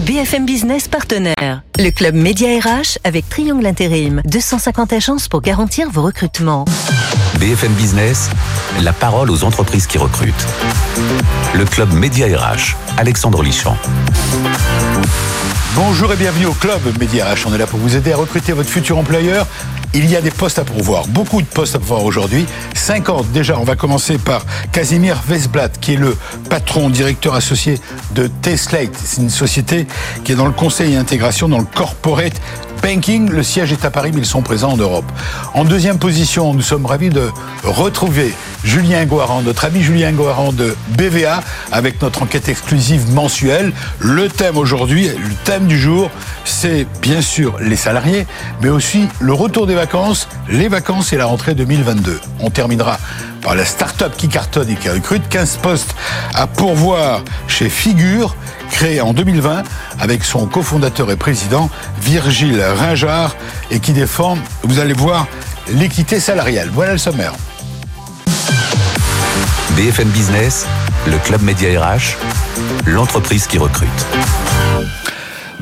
BFM Business partenaire. Le club Média RH avec Triangle Intérim. 250 agences pour garantir vos recrutements. BFM Business, la parole aux entreprises qui recrutent. Le club Média RH, Alexandre Lichamp. Bonjour et bienvenue au club Média RH. On est là pour vous aider à recruter votre futur employeur. Il y a des postes à pourvoir, beaucoup de postes à pourvoir aujourd'hui. 50 déjà. On va commencer par Casimir Vesblat, qui est le patron, directeur associé de T-Slate. C'est une société qui est dans le conseil et intégration dans le corporate banking. Le siège est à Paris, mais ils sont présents en Europe. En deuxième position, nous sommes ravis de retrouver Julien Guaran, notre ami Julien Guaran de BVA, avec notre enquête exclusive mensuelle. Le thème aujourd'hui, le thème du jour, c'est bien sûr les salariés, mais aussi le retour des vacances, les vacances et la rentrée 2022. On terminera par la start-up qui cartonne et qui recrute 15 postes à pourvoir chez Figure, créé en 2020 avec son cofondateur et président Virgile Ringard et qui défend, vous allez voir, l'équité salariale. Voilà le sommaire. BFM Business, le club Média RH, l'entreprise qui recrute.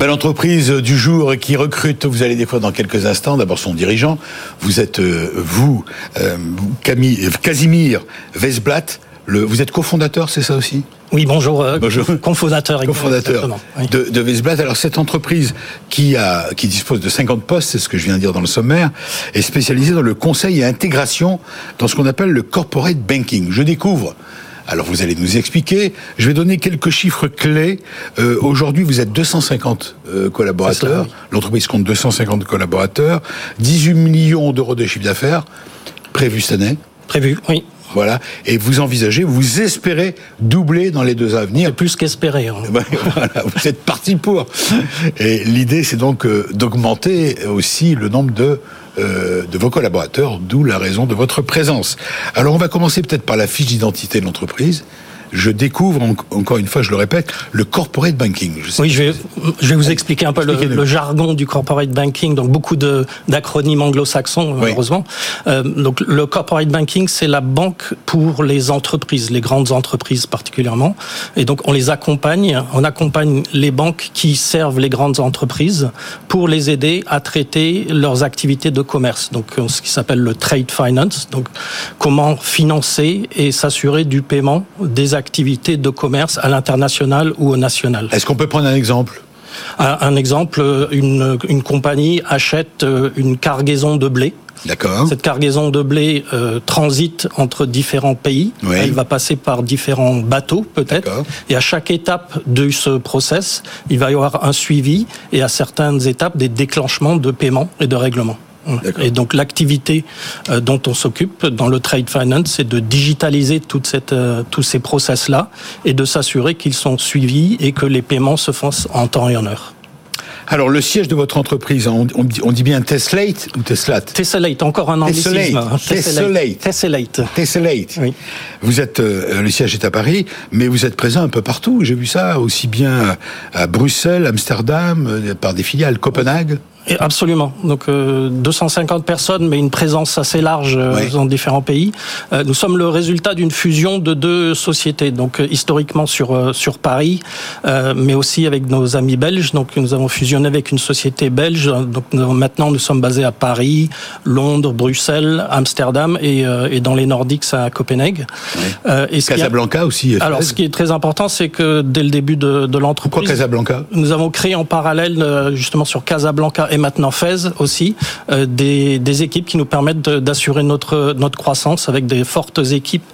Belle entreprise du jour qui recrute, vous allez découvrir dans quelques instants, d'abord son dirigeant. Vous êtes, euh, vous, euh, Camille, Casimir Vesblat, le, vous êtes cofondateur, c'est ça aussi? Oui, bonjour. euh, Bonjour. Cofondateur. cofondateur exactement, oui. de, de Vesblat. Alors cette entreprise qui a qui dispose de 50 postes, c'est ce que je viens de dire dans le sommaire, est spécialisée dans le conseil et intégration dans ce qu'on appelle le corporate banking. Je découvre. Alors vous allez nous expliquer. Je vais donner quelques chiffres clés. Euh, Aujourd'hui, vous êtes 250 euh, collaborateurs. L'entreprise compte 250 collaborateurs, 18 millions d'euros de chiffre d'affaires prévu cette année. Prévu, oui. Voilà. Et vous envisagez, vous espérez doubler dans les deux à venir. C'est plus qu'espéré. hein. Ben, voilà, vous êtes parti pour. Et l'idée, c'est donc euh, d'augmenter aussi le nombre de, euh, de vos collaborateurs, d'où la raison de votre présence. Alors, on va commencer peut-être par la fiche d'identité de l'entreprise. Je découvre, en- encore une fois, je le répète, le corporate banking. Je Oui, je vais, je vais vous expliquer un peu le, jargon du corporate banking, donc beaucoup de d'acronymes anglo-saxons, Oui. heureusement. Euh, donc le corporate banking, c'est la banque pour les entreprises, les grandes entreprises particulièrement. Et donc on les accompagne, on accompagne les banques qui servent les grandes entreprises pour les aider à traiter leurs activités de commerce. Donc euh, ce qui s'appelle le trade finance, donc comment financer et s'assurer du paiement des activités de commerce à l'international ou au national. Est-ce qu'on peut prendre un exemple? Un exemple, euh, une, une compagnie achète euh, une cargaison de blé. D'accord. Cette cargaison de blé euh, transite entre différents pays. Oui. Elle va passer par différents bateaux, peut-être. Et à chaque étape de ce process, il va y avoir un suivi et à certaines étapes des déclenchements de paiement et de règlement. Et donc l'activité euh, dont on s'occupe dans le trade finance, c'est de digitaliser toute cette, euh, tous ces process-là et de s'assurer qu'ils sont suivis et que les paiements se font en temps et en heure. Alors, le siège de votre entreprise, on, dit, bien Teslate ou Teslate Tessellate, encore un anglicisme. Tessellate. Tessellate. Tessellate. Tessellate. Oui. Vous êtes, euh, le siège est à Paris, mais vous êtes présent un peu partout. J'ai vu ça aussi bien à Bruxelles, Amsterdam, par des filiales, Copenhague. Absolument. Donc euh, 250 personnes, mais une présence assez large euh, Oui. dans différents pays. Euh, nous sommes le résultat d'une fusion de deux sociétés. Donc euh, historiquement sur euh, sur Paris, euh, mais aussi avec nos amis belges. Donc nous avons fusionné avec une société belge. Donc nous- maintenant nous sommes basés à Paris, Londres, Bruxelles, Amsterdam et, euh, et dans les Nordiques à Copenhague. Euh, et qui a- Casablanca aussi. alors, ce qui est très important, c'est que dès le début de, de Pourquoi l'entreprise, Casablanca? nous avons créé en parallèle, euh, justement sur Casablanca et maintenant Fès aussi, euh, des, des équipes qui nous permettent d'assurer notre notre croissance avec des fortes équipes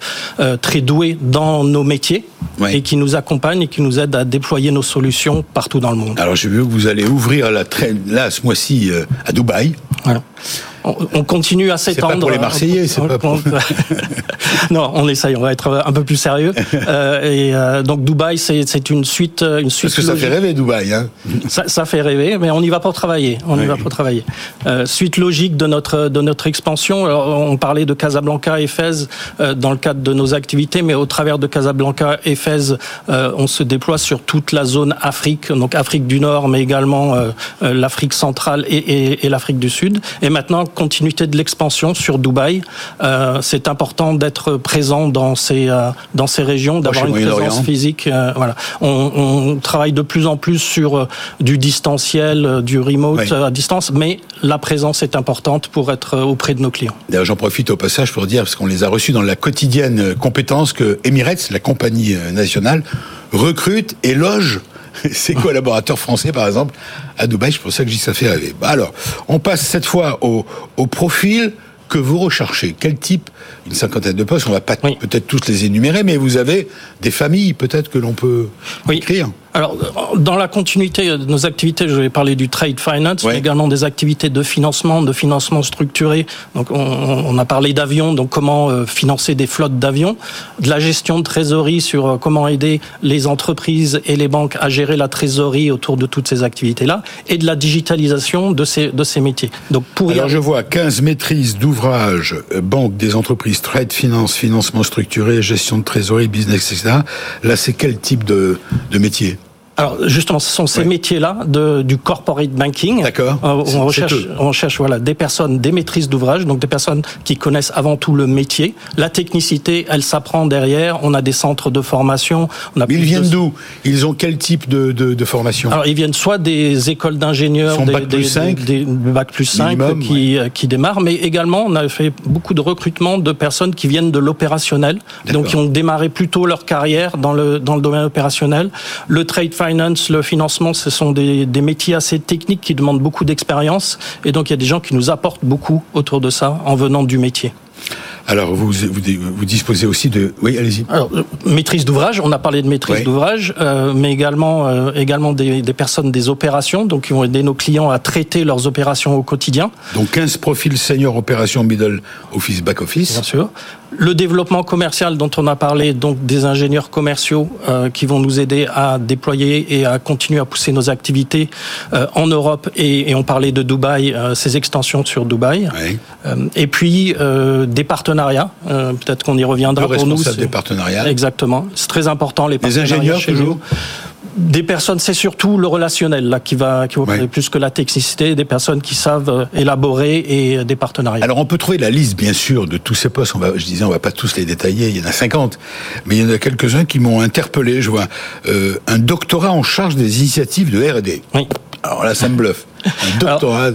euh, très douées dans nos métiers Oui. et qui nous accompagnent et qui nous aident à déployer nos solutions partout dans le monde. Alors j'ai vu que vous allez ouvrir la traîne là ce mois-ci euh, à Dubaï. Voilà. On, on continue à s'étendre. pas pour les Marseillais, c'est pas pour- non, on essaye. On va être un peu plus sérieux. Euh, et euh, donc Dubaï, c'est c'est une suite, une suite. Parce que ça fait rêver Dubaï. Hein. Ça, ça fait rêver, mais on y va pour travailler. On y va pour travailler. Euh, suite logique de notre de notre expansion. Alors, on parlait de Casablanca et Fès euh, dans le cadre de nos activités, mais au travers de Casablanca et Fès, euh, on se déploie sur toute la zone Afrique, donc Afrique du Nord, mais également euh, euh, l'Afrique centrale et, et, et l'Afrique du Sud. Et maintenant, continuité de l'expansion sur Dubaï. Euh, c'est important d'être présent dans ces euh, dans ces régions, d'avoir une présence physique. Euh, voilà, on, on, travaille de plus en plus sur du distanciel, du remote à distance, mais la présence est importante pour être auprès de nos clients. D'ailleurs, j'en profite au passage pour dire parce qu'on les a reçus dans la quotidienne compétence que Emirates, la compagnie nationale, recrute et loge ses collaborateurs français, par exemple, à Dubaï? C'est pour ça que j'y ça fait rêver. Bah alors, on passe cette fois au, au profil que vous recherchez. Quel type? Une cinquantaine de postes, on va pas peut-être tous les énumérer, mais vous avez des familles peut-être que l'on peut écrire. Alors, dans la continuité de nos activités, je vais parler du trade finance, mais également des activités de financement, de financement structuré. Donc, on, a parlé d'avions, donc comment euh, financer des flottes d'avions, de la gestion de trésorerie sur euh, comment aider les entreprises et les banques à gérer la trésorerie autour de toutes ces activités-là, et de la digitalisation de ces, de ces métiers. Donc, pour Alors, je vois 15 maîtrises d'ouvrages, euh, banque des entreprises, trade finance, financement structuré, gestion de trésorerie, business, etc. Là, c'est quel type de, de métier? Alors justement, ce sont ces métiers-là du corporate banking. D'accord. Euh, on recherche, on cherche voilà des personnes, des maîtrises d'ouvrage, donc des personnes qui connaissent avant tout le métier. La technicité, elle s'apprend derrière. On a des centres de formation. On a Mais ils viennent d'où? Ils ont quel type de, de, de, formation? Alors ils viennent soit des écoles d'ingénieurs, des, bac plus 5, des, bac plus 5 qui, qui démarrent, mais également on a fait beaucoup de recrutement de personnes qui viennent de l'opérationnel, donc qui ont démarré plutôt leur carrière dans le dans le domaine opérationnel. Le trade finance, le financement, ce sont des, des métiers assez techniques qui demandent beaucoup d'expérience. Et donc, il y a des gens qui nous apportent beaucoup autour de ça en venant du métier. Alors, vous, vous, disposez aussi de... Oui, allez-y. Alors, euh, maîtrise d'ouvrage, on a parlé de maîtrise d'ouvrage, euh, mais également, euh, également des, des, personnes des opérations, donc qui vont aider nos clients à traiter leurs opérations au quotidien. Donc 15 profils senior opération middle office, back office. Bien sûr. Le développement commercial dont on a parlé, donc des ingénieurs commerciaux euh, qui vont nous aider à déployer et à continuer à pousser nos activités euh, en Europe et, et, on parlait de Dubaï, euh, ces extensions sur Dubaï. Oui. et puis des partenariats, peut-être qu'on y reviendra Le pour nous. des partenariats. Exactement, c'est très important les partenariats. Les ingénieurs toujours des personnes, c'est surtout le relationnel là qui va qui va plus que la technicité, des personnes qui savent euh, élaborer et euh, des partenariats. Alors on peut trouver la liste bien sûr de tous ces postes. On va, je disais, on va pas tous les détailler. Il y en a 50, mais il y en a quelques-uns qui m'ont interpellé. Je vois euh, un doctorat en charge des initiatives de R&D. Oui. Alors là, ça me bluffe. Un doctorat.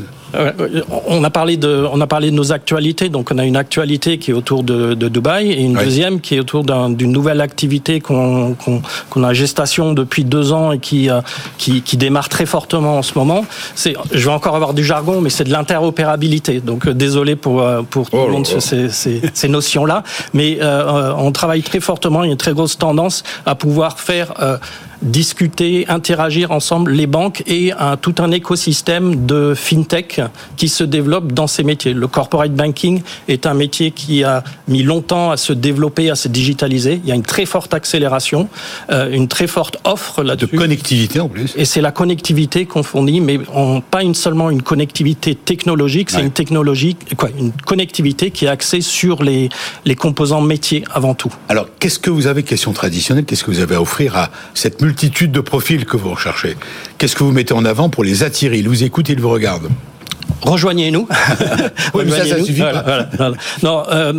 On a parlé de, on a parlé de nos actualités. Donc, on a une actualité qui est autour de, de Dubaï et une deuxième qui est autour d'une nouvelle activité qu'on qu'on a en gestation depuis deux ans et qui, euh, qui, qui démarre très fortement en ce moment. C'est, je vais encore avoir du jargon, mais c'est de l'interopérabilité. Donc, euh, désolé pour euh, pour tout le oh monde sur ces, ces, ces notions-là, mais euh, on travaille très fortement. Il y a une très grosse tendance à pouvoir faire discuter, interagir ensemble les banques et un, tout un écosystème de fintech qui se développe dans ces métiers. Le corporate banking est un métier qui a mis longtemps à se développer, à se digitaliser. Il y a une très forte accélération, euh, une très forte offre là-dessus. De connectivité en plus. Et c'est la connectivité qu'on fournit, mais on, pas une, seulement une connectivité technologique, c'est une technologie, quoi, une connectivité qui est axée sur les, les composants métiers avant tout. Alors, qu'est-ce que vous avez, question traditionnelle, qu'est-ce que vous avez à offrir à cette multitude de profils que vous recherchez. Qu'est-ce que vous mettez en avant pour les attirer? Ils vous écoutent, ils vous regardent rejoignez-nous. oui, mais ça, ça suffit pas. Non, euh,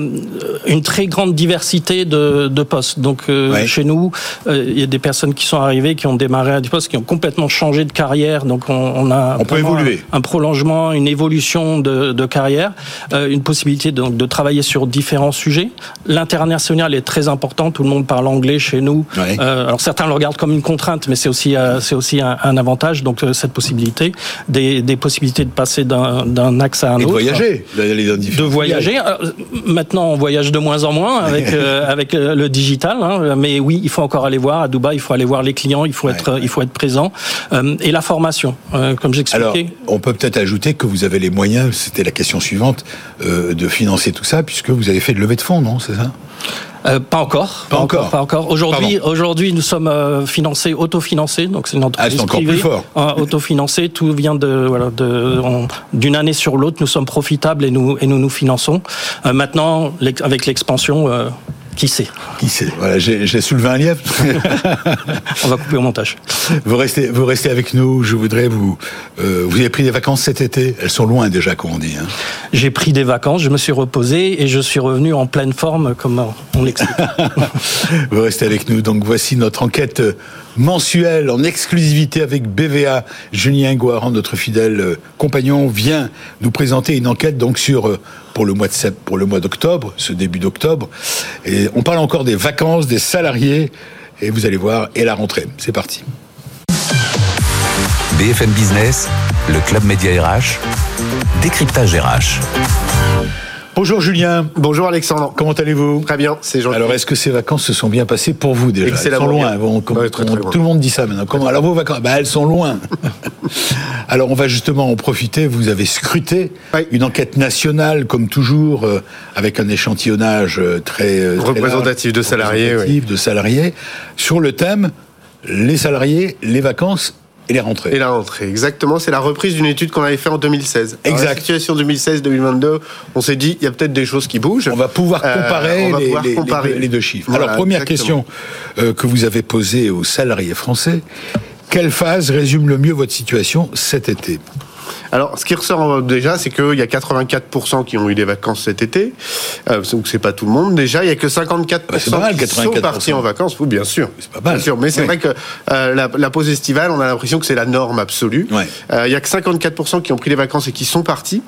une très grande diversité de, de postes. Donc euh, chez nous, euh, il y a des personnes qui sont arrivées, qui ont démarré à des postes, qui ont complètement changé de carrière. Donc on, on a on peut évoluer. Un, prolongement, une évolution de, de carrière, une possibilité donc de travailler sur différents sujets. L'international est très important. Tout le monde parle anglais chez nous. Euh, alors certains le regardent comme une contrainte, mais c'est aussi euh, c'est aussi un, un, avantage. Donc cette possibilité, des, des possibilités de passer d'un d'un axe à un et autre. De voyager, de voyager. maintenant, on voyage de moins en moins avec euh, avec euh, le digital, hein, mais oui, il faut encore aller voir à Dubaï, il faut aller voir les clients, il faut être il faut être présent euh, et la formation, comme j'expliquais. Alors, on peut peut-être ajouter que vous avez les moyens. C'était la question suivante de financer tout ça, puisque vous avez fait de levée de fonds, non C'est ça? Euh, pas encore. Pas, encore. Pas encore. Aujourd'hui, aujourd'hui, nous sommes euh, financés, autofinancés. Donc c'est une entreprise ah, privée, plus fort. Euh, autofinancée. Tout vient de voilà de d'une année sur l'autre. Nous sommes profitables et nous et nous nous finançons. Euh, maintenant, avec l'expansion Qui sait Qui sait Voilà, j'ai soulevé un lièvre. On va couper au montage. Vous restez, vous restez avec nous. Je voudrais vous. Euh, vous avez pris des vacances cet été. Elles sont loin déjà, comme on dit. Hein. J'ai pris des vacances. Je me suis reposé et je suis revenu en pleine forme, comme on l'explique. vous restez avec nous. Donc voici notre enquête mensuelle en exclusivité avec BVA. Julien Guaran, notre fidèle euh, compagnon, vient nous présenter une enquête donc sur euh, pour le mois de pour le mois d'octobre, ce début d'octobre. On parle encore des vacances des salariés et vous allez voir et la rentrée. C'est parti. BFM Business, le club média RH, décryptage RH. Bonjour Julien. Bonjour Alexandre. Comment allez-vous? Très bien, c'est gentil. Alors est-ce que ces vacances se sont bien passées pour vous déjà? Elles sont loin. tout le monde dit ça maintenant. Comment Alors vos vacances? Bah, Elles sont loin. Alors on va justement en profiter. Vous avez scruté une enquête nationale, comme toujours, euh, avec un échantillonnage euh, très, euh, représentatif de salariés, de salariés, sur le thème les salariés, les vacances et les rentrées. Et la rentrée, exactement. C'est la reprise d'une étude qu'on avait fait en 2016. Exact. la situation 2016-2022, on s'est dit, il y a peut-être des choses qui bougent. On va pouvoir euh, comparer, les, comparer. les, deux chiffres. Alors, première question euh, que vous avez posée aux salariés français. Quelle phase résume le mieux votre situation cet été? Alors, ce qui ressort déjà, c'est qu'il y a 84% qui ont eu des vacances cet été. Euh, donc, c'est pas tout le monde. Déjà, il y a que 54% bah, qui sont partis en vacances. Oui, bien sûr. C'est pas mal. Bien sûr. Mais c'est vrai que euh, la, pause estivale, on a l'impression que c'est la norme absolue. Euh, il y a que 54% qui ont pris des vacances et qui sont partis.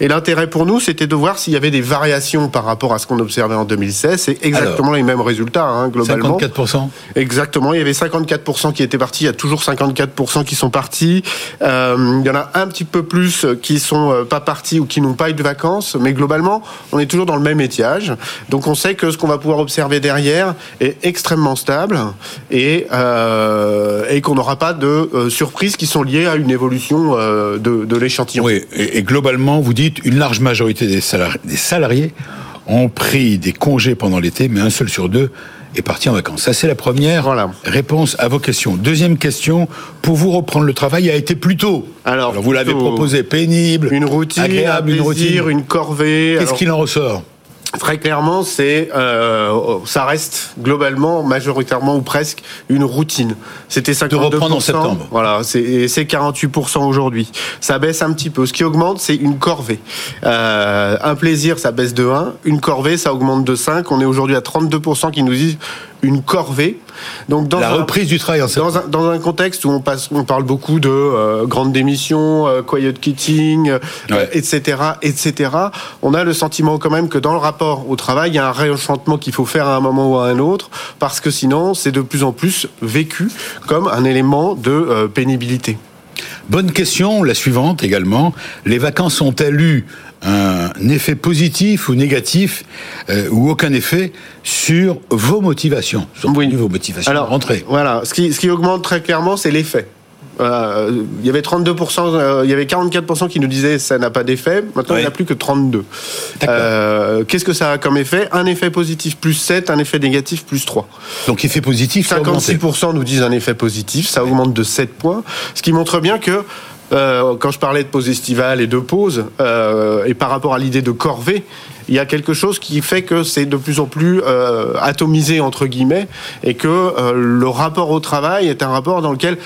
Et l'intérêt pour nous, c'était de voir s'il y avait des variations par rapport à ce qu'on observait en 2016. C'est exactement les mêmes résultats, hein, globalement. 54% Exactement. Il y avait 54% qui étaient partis. Il y a toujours 54% qui sont partis. il y en a un petit peu plus qui sont euh, pas partis ou qui n'ont pas eu de vacances, mais globalement, on est toujours dans le même étiage. Donc on sait que ce qu'on va pouvoir observer derrière est extrêmement stable et, euh, et qu'on n'aura pas de euh, surprises qui sont liées à une évolution de, l'échantillon. Oui, et, globalement, vous dites une large majorité des des salariés ont pris des congés pendant l'été, mais un seul sur deux est parti en vacances. Ça, c'est la première réponse à vos questions. Deuxième question, pour vous reprendre le travail, a été plus tôt. Alors, vous l'avez proposé pénible, une routine, agréable, une routine, une corvée. Qu'est-ce qu'il en ressort? Très clairement, c'est euh, ça reste globalement, majoritairement ou presque une routine. C'était 52%. De reprendre en septembre. Voilà, c'est 48% aujourd'hui. Ça baisse un petit peu. Ce qui augmente, c'est une corvée. Euh, un plaisir, ça baisse de 1. Une corvée, ça augmente de 5. On est aujourd'hui à 32% qui nous disent une corvée. Donc dans la reprise du travail en dans un, dans un contexte où on, passe, on parle beaucoup de euh, grandes démissions, euh, quiet quitting, etc., euh, etc. On a le sentiment quand même que dans le rapport au travail, il y a un réenchantement qu'il faut faire à un moment ou à un autre, parce que sinon, c'est de plus en plus vécu comme un élément de pénibilité. Bonne question, la suivante également. Les vacances ont-elles eu un effet positif ou négatif euh, ou aucun effet sur vos motivations, sur vos motivations Alors, rentrer. Voilà, ce qui, ce qui augmente très clairement, c'est l'effet. Euh, il y avait 32%, euh, il y avait 44% qui nous disaient ça n'a pas d'effet. Maintenant, il n'y a plus que 32. Euh, Qu'est-ce que ça a comme effet? Un effet positif plus 7, un effet négatif plus 3. Donc effet positif, 56% nous disent un effet positif, ça augmente de 7 points, ce qui montre bien que euh, quand je parlais de pause estivale et de pause, euh, et par rapport à l'idée de corvée, il y a quelque chose qui fait que c'est de plus en plus euh, atomisé entre guillemets, et que le rapport au travail est un rapport dans lequel,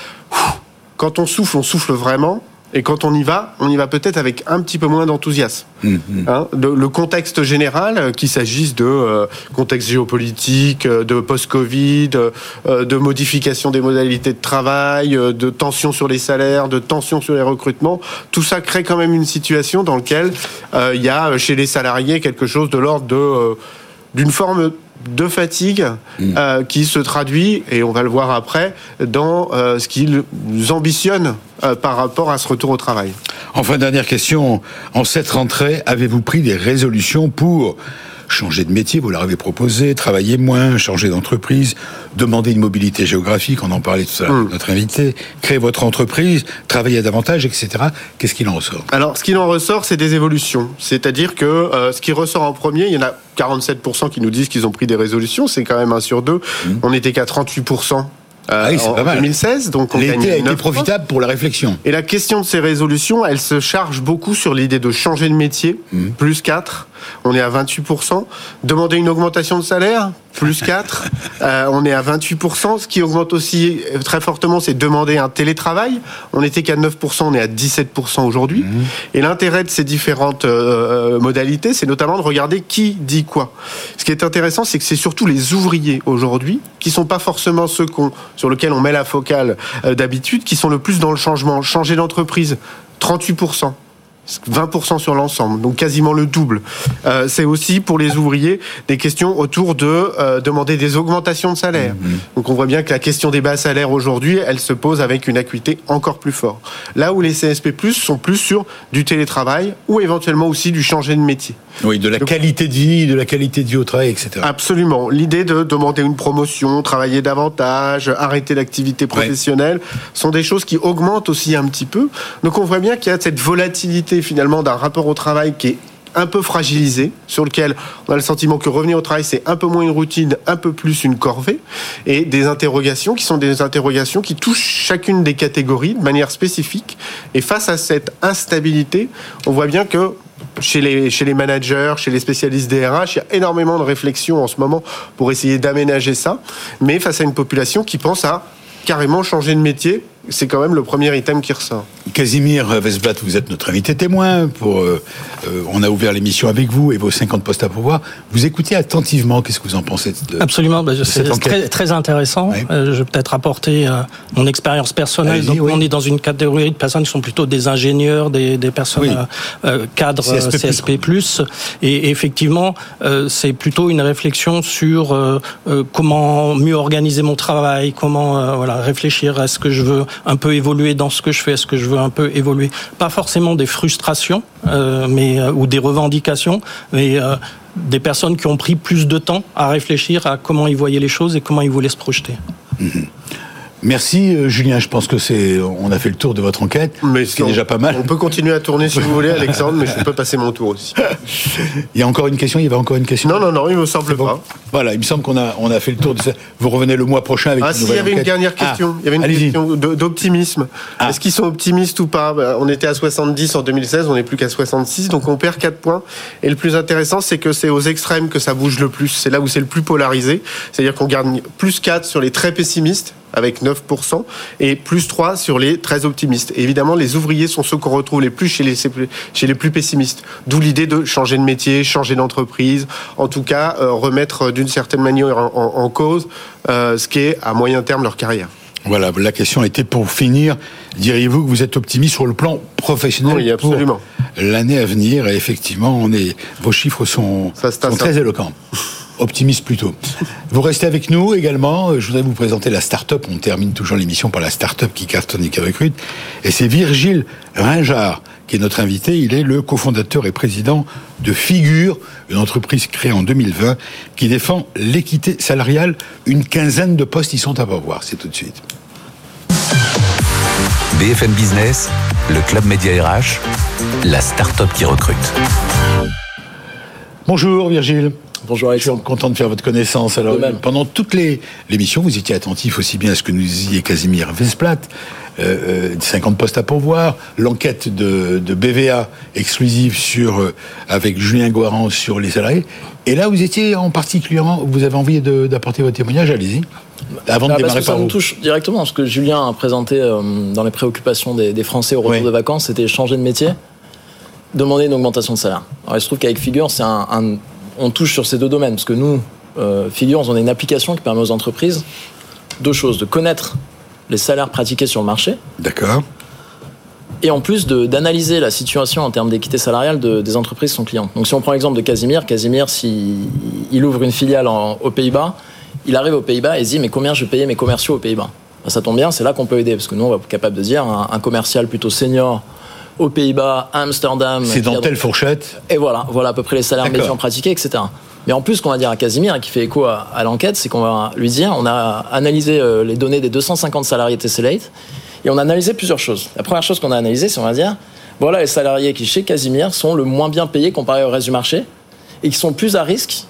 quand on souffle, on souffle vraiment, et quand on y va, on y va peut-être avec un petit peu moins d'enthousiasme. Mmh, mmh. Hein, le contexte général, euh, qu'il s'agisse de euh, contexte géopolitique, euh, de post-Covid, de modification des modalités de travail, de tension sur les salaires, de tension sur les recrutements, tout ça crée quand même une situation dans laquelle il y a chez les salariés quelque chose de l'ordre de d'une forme de fatigue mm. euh, qui se traduit, et on va le voir après, dans euh, ce qu'ils ambitionnent euh, par rapport à ce retour au travail. Enfin, dernière question. En cette rentrée, avez-vous pris des résolutions pour changer de métier, vous l'avez proposé, travailler moins, changer d'entreprise, demander une mobilité géographique, on en parlait tout à l'heure, mm. notre invité, créer votre entreprise, travailler davantage, etc. Qu'est-ce qu'il en ressort? Alors, ce qu'il en ressort, c'est des évolutions. C'est-à-dire que euh, ce qui ressort en premier, il y en a 47% qui nous disent qu'ils ont pris des résolutions, c'est quand même un sur deux. Mm. On n'était qu'à 38% euh, ah oui, en, pas 2016. Donc l'été a été profitable pour la réflexion. Et la question de ces résolutions, elle se charge beaucoup sur l'idée de changer de métier, mm. plus 4, on est à 28%. Demander une augmentation de salaire, plus 4, euh, on est à 28%. Ce qui augmente aussi très fortement, c'est demander un télétravail. On n'était qu'à 9%, on est à 17% aujourd'hui. Mmh. Et l'intérêt de ces différentes euh, modalités, c'est notamment de regarder qui dit quoi. Ce qui est intéressant, c'est que c'est surtout les ouvriers aujourd'hui, qui sont pas forcément ceux sur lesquels on met la focale euh, d'habitude, qui sont le plus dans le changement. Changer d'entreprise, 38%. 20% sur l'ensemble, donc quasiment le double. Euh, c'est aussi pour les ouvriers des questions autour de euh, demander des augmentations de salaire. Mmh, mmh. Donc on voit bien que la question des bas salaires aujourd'hui, elle se pose avec une acuité encore plus forte. Là où les CSP+ sont plus sur du télétravail ou éventuellement aussi du changer de métier. Oui, de la qualité de vie, de la qualité de vie au travail, etc. Absolument. L'idée de demander une promotion, travailler davantage, arrêter l'activité professionnelle, sont des choses qui augmentent aussi un petit peu. Donc on voit bien qu'il y a cette volatilité finalement d'un rapport au travail qui est un peu fragilisé, sur lequel on a le sentiment que revenir au travail, c'est un peu moins une routine, un peu plus une corvée, et des interrogations qui sont des interrogations qui touchent chacune des catégories de manière spécifique. Et face à cette instabilité, on voit bien que chez les, chez les managers, chez les spécialistes des RH, il y a énormément de réflexions en ce moment pour essayer d'aménager ça, mais face à une population qui pense à carrément changer de métier c'est quand même le premier item qui ressort. Casimir Vesblat, vous êtes notre invité témoin. Pour, euh, euh, on a ouvert l'émission avec vous et vos 50 postes à pourvoir. Vous écoutez attentivement. Qu'est-ce que vous en pensez Absolument. Bah, c'est très, très, intéressant. Euh, je vais peut-être apporter mon expérience personnelle. Donc, on est dans une catégorie de personnes qui sont plutôt des ingénieurs, des, des personnes cadres CSP+. Et, effectivement, c'est plutôt une réflexion sur comment mieux organiser mon travail, comment voilà réfléchir à ce que je veux un peu évoluer dans ce que je fais Est-ce que je veux un peu évoluer? Pas forcément des frustrations euh, mais, euh, ou des revendications, mais euh, des personnes qui ont pris plus de temps à réfléchir à comment ils voyaient les choses et comment ils voulaient se projeter. Mhm. Merci euh, Julien, je pense que c'est on a fait le tour de votre enquête, mais ce qui est déjà pas mal. On peut continuer à tourner si vous voulez Alexandre, mais je peux passer mon tour aussi. il y a encore une question, il y avait encore une question? Non non non, il me semble pas. Voilà, il me semble qu'on a on a fait le tour de ça. Vous revenez le mois prochain avec ah, une il y avait une dernière ah, question, il y avait une question d'optimisme. Ah. Est-ce qu'ils sont optimistes ou pas? Ben, On était à 70 en 2016, on n'est plus qu'à 66, donc on perd 4 points. Et le plus intéressant, c'est que c'est aux extrêmes que ça bouge le plus. C'est là où c'est le plus polarisé. C'est-à-dire qu'on garde plus 4 sur les très pessimistes avec 9%, et plus 3 sur les très optimistes. évidemment, les ouvriers sont ceux qu'on retrouve les plus chez les, chez les plus pessimistes. D'où l'idée de changer de métier, changer d'entreprise, en tout cas euh, remettre d'une certaine manière en, cause euh, ce qui est à moyen terme leur carrière. Voilà, la question était pour finir, diriez-vous que vous êtes optimiste sur le plan professionnel oui, absolument. pour l'année à venir? Et effectivement, on est, vos chiffres sont, sont très éloquents optimiste plutôt. Vous restez avec nous également. Je voudrais vous présenter la start-up. On termine toujours l'émission par la start-up qui cartonne et qui recrute. Et c'est Virgile Ringard qui est notre invité. Il est le cofondateur et président de Figure, une entreprise créée en 2020 qui défend l'équité salariale. Une quinzaine de postes y sont à pourvoir. C'est tout de suite. BFM Business, le club média RH, la start-up qui recrute. Bonjour Virgile. Bonjour Je suis content de faire votre connaissance. Alors, pendant toutes les l'émission, vous étiez attentif aussi bien à ce que nous disiez Casimir Vesplat, euh, 50 euh, postes à pourvoir, l'enquête de, de, BVA exclusive sur euh, avec Julien Guaran sur les salariés. Et là, vous étiez en particulièrement, vous avez envie d'apporter votre témoignage, allez-y. Avant de ah, démarrer ça me touche directement, ce que Julien a présenté euh, dans les préoccupations des, des Français au retour de vacances, c'était changer de métier, demander une augmentation de salaire. Alors il se trouve qu'avec Figure, c'est un, un on touche sur ces deux domaines, parce que nous, euh, Figures, on a une application qui permet aux entreprises deux choses, de connaître les salaires pratiqués sur le marché. D'accord. Et en plus d'analyser la situation en termes d'équité salariale de, des entreprises sont clients. Donc si on prend l'exemple de Casimir, Casimir, s'il il ouvre une filiale aux Pays-Bas, il arrive aux Pays-Bas et se dit mais combien je payer mes commerciaux aux Pays-Bas? Ben, Ça tombe bien, c'est là qu'on peut aider, parce que nous, on va être capable de dire un, un commercial plutôt senior aux Pays-Bas, à Amsterdam. C'est dans telle fourchette. Et voilà, voilà à peu près les salaires médians pratiqués, etc. Mais en plus, ce qu'on va dire à Casimir, et qui fait écho à, l'enquête, c'est qu'on va lui dire, on a analysé euh, les données des 250 salariés Tessellate, et on a analysé plusieurs choses. La première chose qu'on a analysée, c'est on va dire, voilà les salariés qui, chez Casimir, sont le moins bien payés comparé au reste du marché, et qui sont plus à risque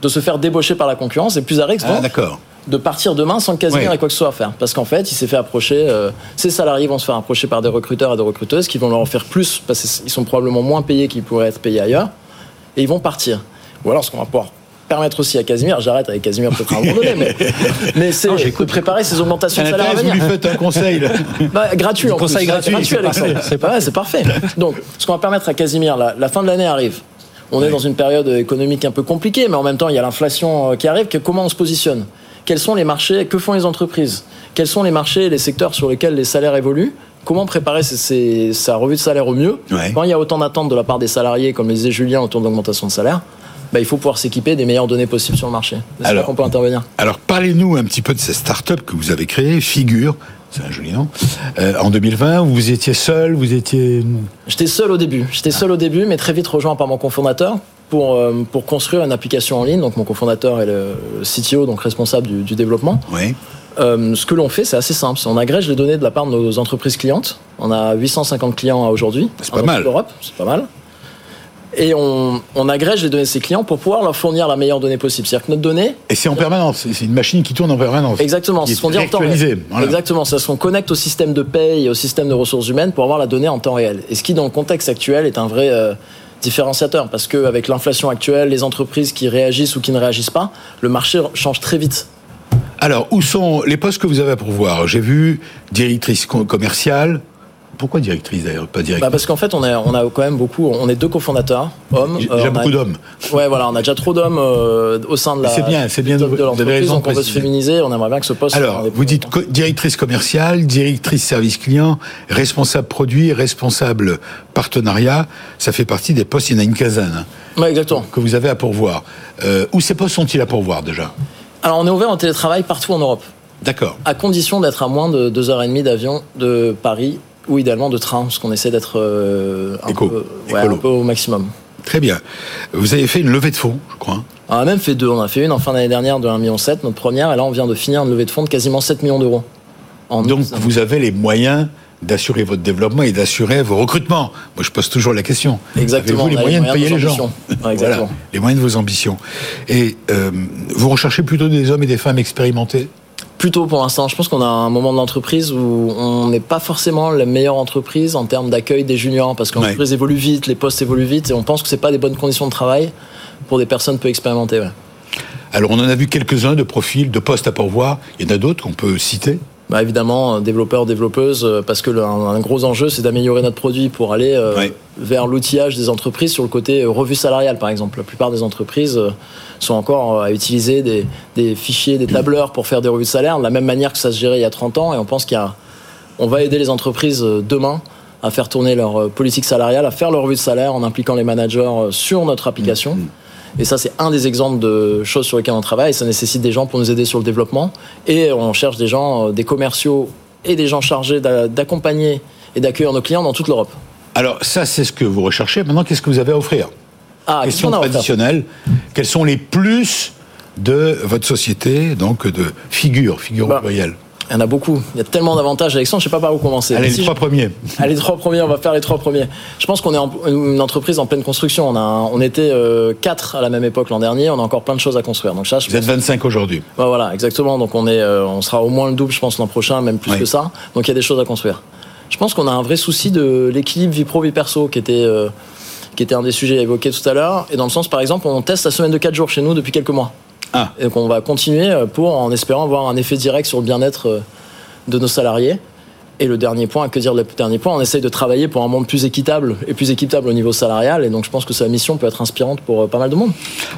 de se faire débaucher par la concurrence, et plus à risque ah, d'accord de partir demain sans quasiment oui. quoi que ce soit à faire. Parce qu'en fait, il s'est fait approcher, euh, ses salariés vont se faire approcher par des recruteurs et des recruteuses qui vont leur en faire plus parce qu'ils sont probablement moins payés qu'ils pourraient être payés ailleurs. et ils vont partir. Ou alors, ce qu'on va pouvoir permettre aussi à Casimir, j'arrête avec Casimir peut-être à un moment donné, mais, mais c'est de préparer ces augmentations de salaire à venir. Vous lui faites un conseil. Bah, gratuit en conseil gratuit, c'est parfait. C'est parfait. Donc, ce qu'on va permettre à Casimir, la, la fin de l'année arrive. On est dans une période économique un peu compliquée, mais en même temps, il y a l'inflation euh, qui arrive. comment on se positionne? Quels sont les marchés Que font les entreprises? Quels sont les marchés et les secteurs sur lesquels les salaires évoluent? Comment préparer sa revue de salaire au mieux? Quand il y a autant d'attentes de la part des salariés, comme le disait Julien, autour d'augmentation de salaire, bah, il faut pouvoir s'équiper des meilleures données possibles sur le marché. C'est là qu'on peut intervenir. Alors, parlez-nous un petit peu de cette start-up que vous avez créée, Figure. C'est un joli nom. Euh, en 2020, vous étiez seul, vous étiez. J'étais seul au début. J'étais seul au début, mais très vite rejoint par mon cofondateur pour, euh, pour construire une application en ligne. Donc, mon cofondateur est le CTO, donc responsable du, développement. Oui. Euh, ce que l'on fait, c'est assez simple. On agrège les données de la part de nos entreprises clientes. On a 850 clients aujourd'hui. C'est pas mal. Europe, c'est pas mal et on, agrège les données de ses clients pour pouvoir leur fournir la meilleure donnée possible. C'est-à-dire que notre donnée. Et c'est en permanence, c'est une machine qui tourne en permanence. Exactement, c'est ce qu'on dit en temps réel. Exactement, c'est ce qu'on connecte au système de paye et au système de ressources humaines pour avoir la donnée en temps réel. Et ce qui, dans le contexte actuel, est un vrai euh, différenciateur parce qu'avec l'inflation actuelle, les entreprises qui réagissent ou qui ne réagissent pas, le marché change très vite. Alors, où sont les postes que vous avez à pourvoir? J'ai vu directrice commerciale, pourquoi directrice d'ailleurs, pas directrice bah Parce qu'en fait, on, est, on a quand même beaucoup. On est deux cofondateurs, hommes. J'ai euh, beaucoup d'hommes. Ouais, voilà, on a déjà trop d'hommes euh, au sein de la. C'est bien, c'est bien de, de l'entreprise. Donc on veut se féminiser. On aimerait bien que ce poste. Alors, vous dites directrice commerciale, directrice service client, responsable produit, responsable partenariat. Ça fait partie des postes. Il y en a une quinzaine. Hein, ouais, exactement. Que vous avez à pourvoir. Euh, où ces postes sont-ils à pourvoir déjà? Alors, on est ouvert en télétravail partout en Europe. D'accord. À condition d'être à moins de 2h30 d'avion de Paris ou idéalement de train, parce qu'on essaie d'être euh, un, peu, au maximum. Très bien. Vous avez fait une levée de fonds, je crois. On a même fait deux. On a fait une en fin d'année dernière de 1,7 million, notre première, et là on vient de finir une levée de fonds de quasiment 7 millions d'euros. Donc vous avez les moyens d'assurer votre développement et d'assurer vos recrutements. Moi, je pose toujours la question. Exactement. Avez-vous les, moyens de payer les gens exactement. Les moyens de vos ambitions. Et euh, vous recherchez plutôt des hommes et des femmes expérimentés? Plutôt pour l'instant. Je pense qu'on a un moment de l'entreprise où on n'est pas forcément la meilleure entreprise en termes d'accueil des juniors parce que l'entreprise évolue vite, les postes évoluent vite et on pense que c'est pas des bonnes conditions de travail pour des personnes peu expérimentées. Alors on en a vu quelques-uns de profils, de postes à pourvoir. Il y en a d'autres qu'on peut citer? Bah évidemment, développeurs, développeuses, euh, parce que un, gros enjeu, c'est d'améliorer notre produit pour aller euh, vers l'outillage des entreprises sur le côté euh, revue salariale, par exemple. La plupart des entreprises sont encore à utiliser des, des, fichiers, des tableurs pour faire des revues de salaire, de la même manière que ça se gérait il y a 30 ans, et on pense qu'on va aider les entreprises demain à faire tourner leur politique salariale, à faire leur revue de salaire en impliquant les managers sur notre application. Mm, mm. Et ça, c'est un des exemples de choses sur lesquelles on travaille. Ça nécessite des gens pour nous aider sur le développement. Et on cherche des gens, euh, des commerciaux et des gens chargés d'accompagner et d'accueillir nos clients dans toute l'Europe. Alors ça, c'est ce que vous recherchez. Maintenant, qu'est-ce que vous avez à offrir? Ah, Question traditionnelle. Quels sont les plus de votre société, donc de figures, figures bah, il y en a beaucoup. Il y a tellement d'avantages, Alexandre, je ne sais pas par où commencer. Allez, les trois premiers. Allez, les trois premiers, on va faire les trois premiers. Je pense qu'on est une entreprise en pleine construction. On, a, on était euh, quatre à la même époque l'an dernier, on a encore plein de choses à construire. Donc ça, Vous êtes 25 aujourd'hui. voilà, exactement. Donc on, est, euh, on sera au moins le double, je pense, l'an prochain, même plus que ça. Donc il y a des choses à construire. Je pense qu'on a un vrai souci de l'équilibre vie pro-vie perso qui était, euh, qui était un des sujets évoqués tout à l'heure. Et dans le sens, par exemple, on teste la semaine de 4 jours chez nous depuis quelques mois. Ah. Et donc on va continuer pour, en espérant avoir un effet direct sur le bien-être euh, de nos salariés. Et le dernier point, que dire le dernier point, on essaye de travailler pour un monde plus équitable et plus équitable au niveau salarial. Et donc je pense que sa mission peut être inspirante pour euh, pas mal de monde.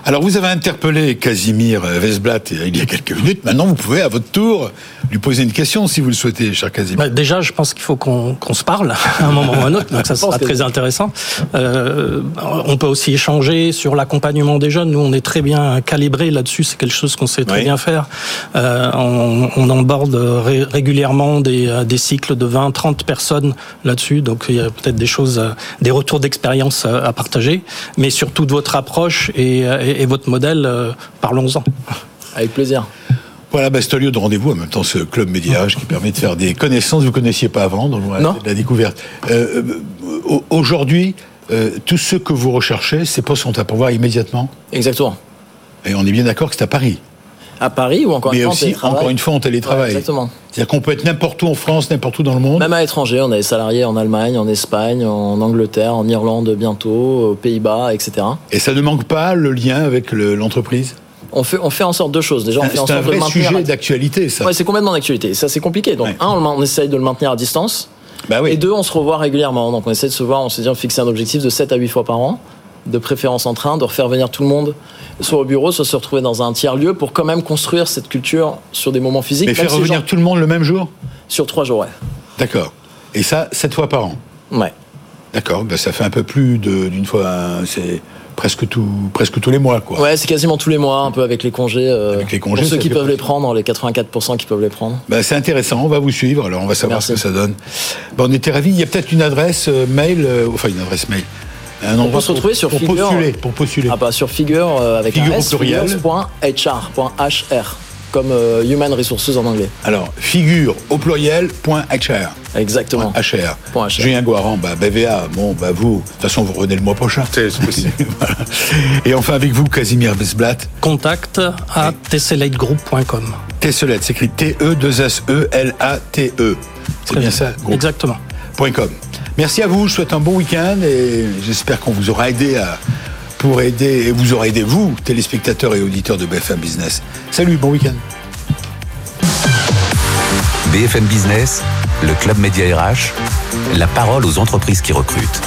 Alors vous avez interpellé Casimir Vesblat il y a quelques minutes. Maintenant vous pouvez à votre tour lui poser une question si vous le souhaitez, cher Casimir. Bah, déjà, je pense qu'il faut qu'on se parle à un moment ou à un autre. Donc ça sera très intéressant. Euh, on peut aussi échanger sur l'accompagnement des jeunes. Nous, on est très bien calibré là-dessus. C'est quelque chose qu'on sait très bien faire. Euh, on, on emborde régulièrement des, euh, des cycles de 20, 30 personnes là-dessus. Donc il y a peut-être des choses, euh, des retours d'expérience à partager, mais surtout de votre approche et, et, votre modèle, euh, parlons-en. Avec plaisir. Voilà, bah, c'est un lieu de rendez-vous, en même temps ce club médiage qui permet de faire des connaissances que vous ne connaissiez pas avant, donc non. la découverte. Euh, aujourd'hui, tous ceux que vous recherchez, ces postes sont à pourvoir immédiatement? Exactement. Et on est bien d'accord que c'est à Paris? À Paris ou encore Mais une fois en aussi, encore une fois, en télétravail. Ouais, exactement. C'est-à-dire qu'on peut être n'importe où en France, n'importe où dans le monde. Même à l'étranger, on a des salariés en Allemagne, en Espagne, en Angleterre, en Irlande bientôt, aux Pays-Bas, etc. Et ça ne manque pas le lien avec le- l'entreprise? On fait, on fait en sorte deux choses. Déjà, on fait en un sorte de vrai maintenir. sujet d'actualité, ça. Ouais, c'est complètement d'actualité. Ça, c'est compliqué. Donc, Ouais. un, on, on essaye de le maintenir à distance. Bah oui. Et deux, on se revoit régulièrement. Donc, on essaie de se voir, on s'est dit, on fixe un objectif de 7 à 8 fois par an, de préférence en train, de refaire venir tout le monde, soit au bureau, soit se retrouver dans un tiers-lieu pour quand même construire cette culture sur des moments physiques. Mais faire revenir gens- tout le monde le même jour? Sur trois jours, ouais. D'accord. Et ça, sept fois par an? Ouais. D'accord. Ben, ça fait un peu plus d'une fois. hein, C'est presque, tout, presque tous les mois, quoi. Ouais, c'est quasiment tous les mois, un peu avec les congés. euh, Avec les congés, pour ceux ça qui peuvent les prendre, les 84% qui peuvent les prendre. Ben, c'est intéressant, on va vous suivre, alors on va savoir Merci. ce que ça donne. Ben, on était ravis, il y a peut-être une adresse euh, mail, euh, enfin une adresse mail. Un endroit se pour- retrouver sur pour Figure. postuler, pour postuler. Ah bah sur figure euh, avec Figure un au S, figures.hr.hr comme euh, human resources en anglais. Alors, figure au pluriel, point HR. Exactement. HR. Point HR. Julien Guaran, bah, BVA, bon, bah, vous, de toute façon, vous revenez le mois prochain. C'est c'est possible. Voilà. Et enfin, avec vous, Casimir Vesblat, Contact à tesselategroup.com. Tesselet, s'écrit T-E-2-S-E-L-A-T-E. C'est bien ça, groupe. Exactement. Merci à vous, je souhaite un bon week-end et j'espère qu'on vous aura aidé pour aider, et vous aura aidé, vous, téléspectateurs et auditeurs de BFM Business. Salut, bon week-end. BFM Business, le Club Média RH, la parole aux entreprises qui recrutent.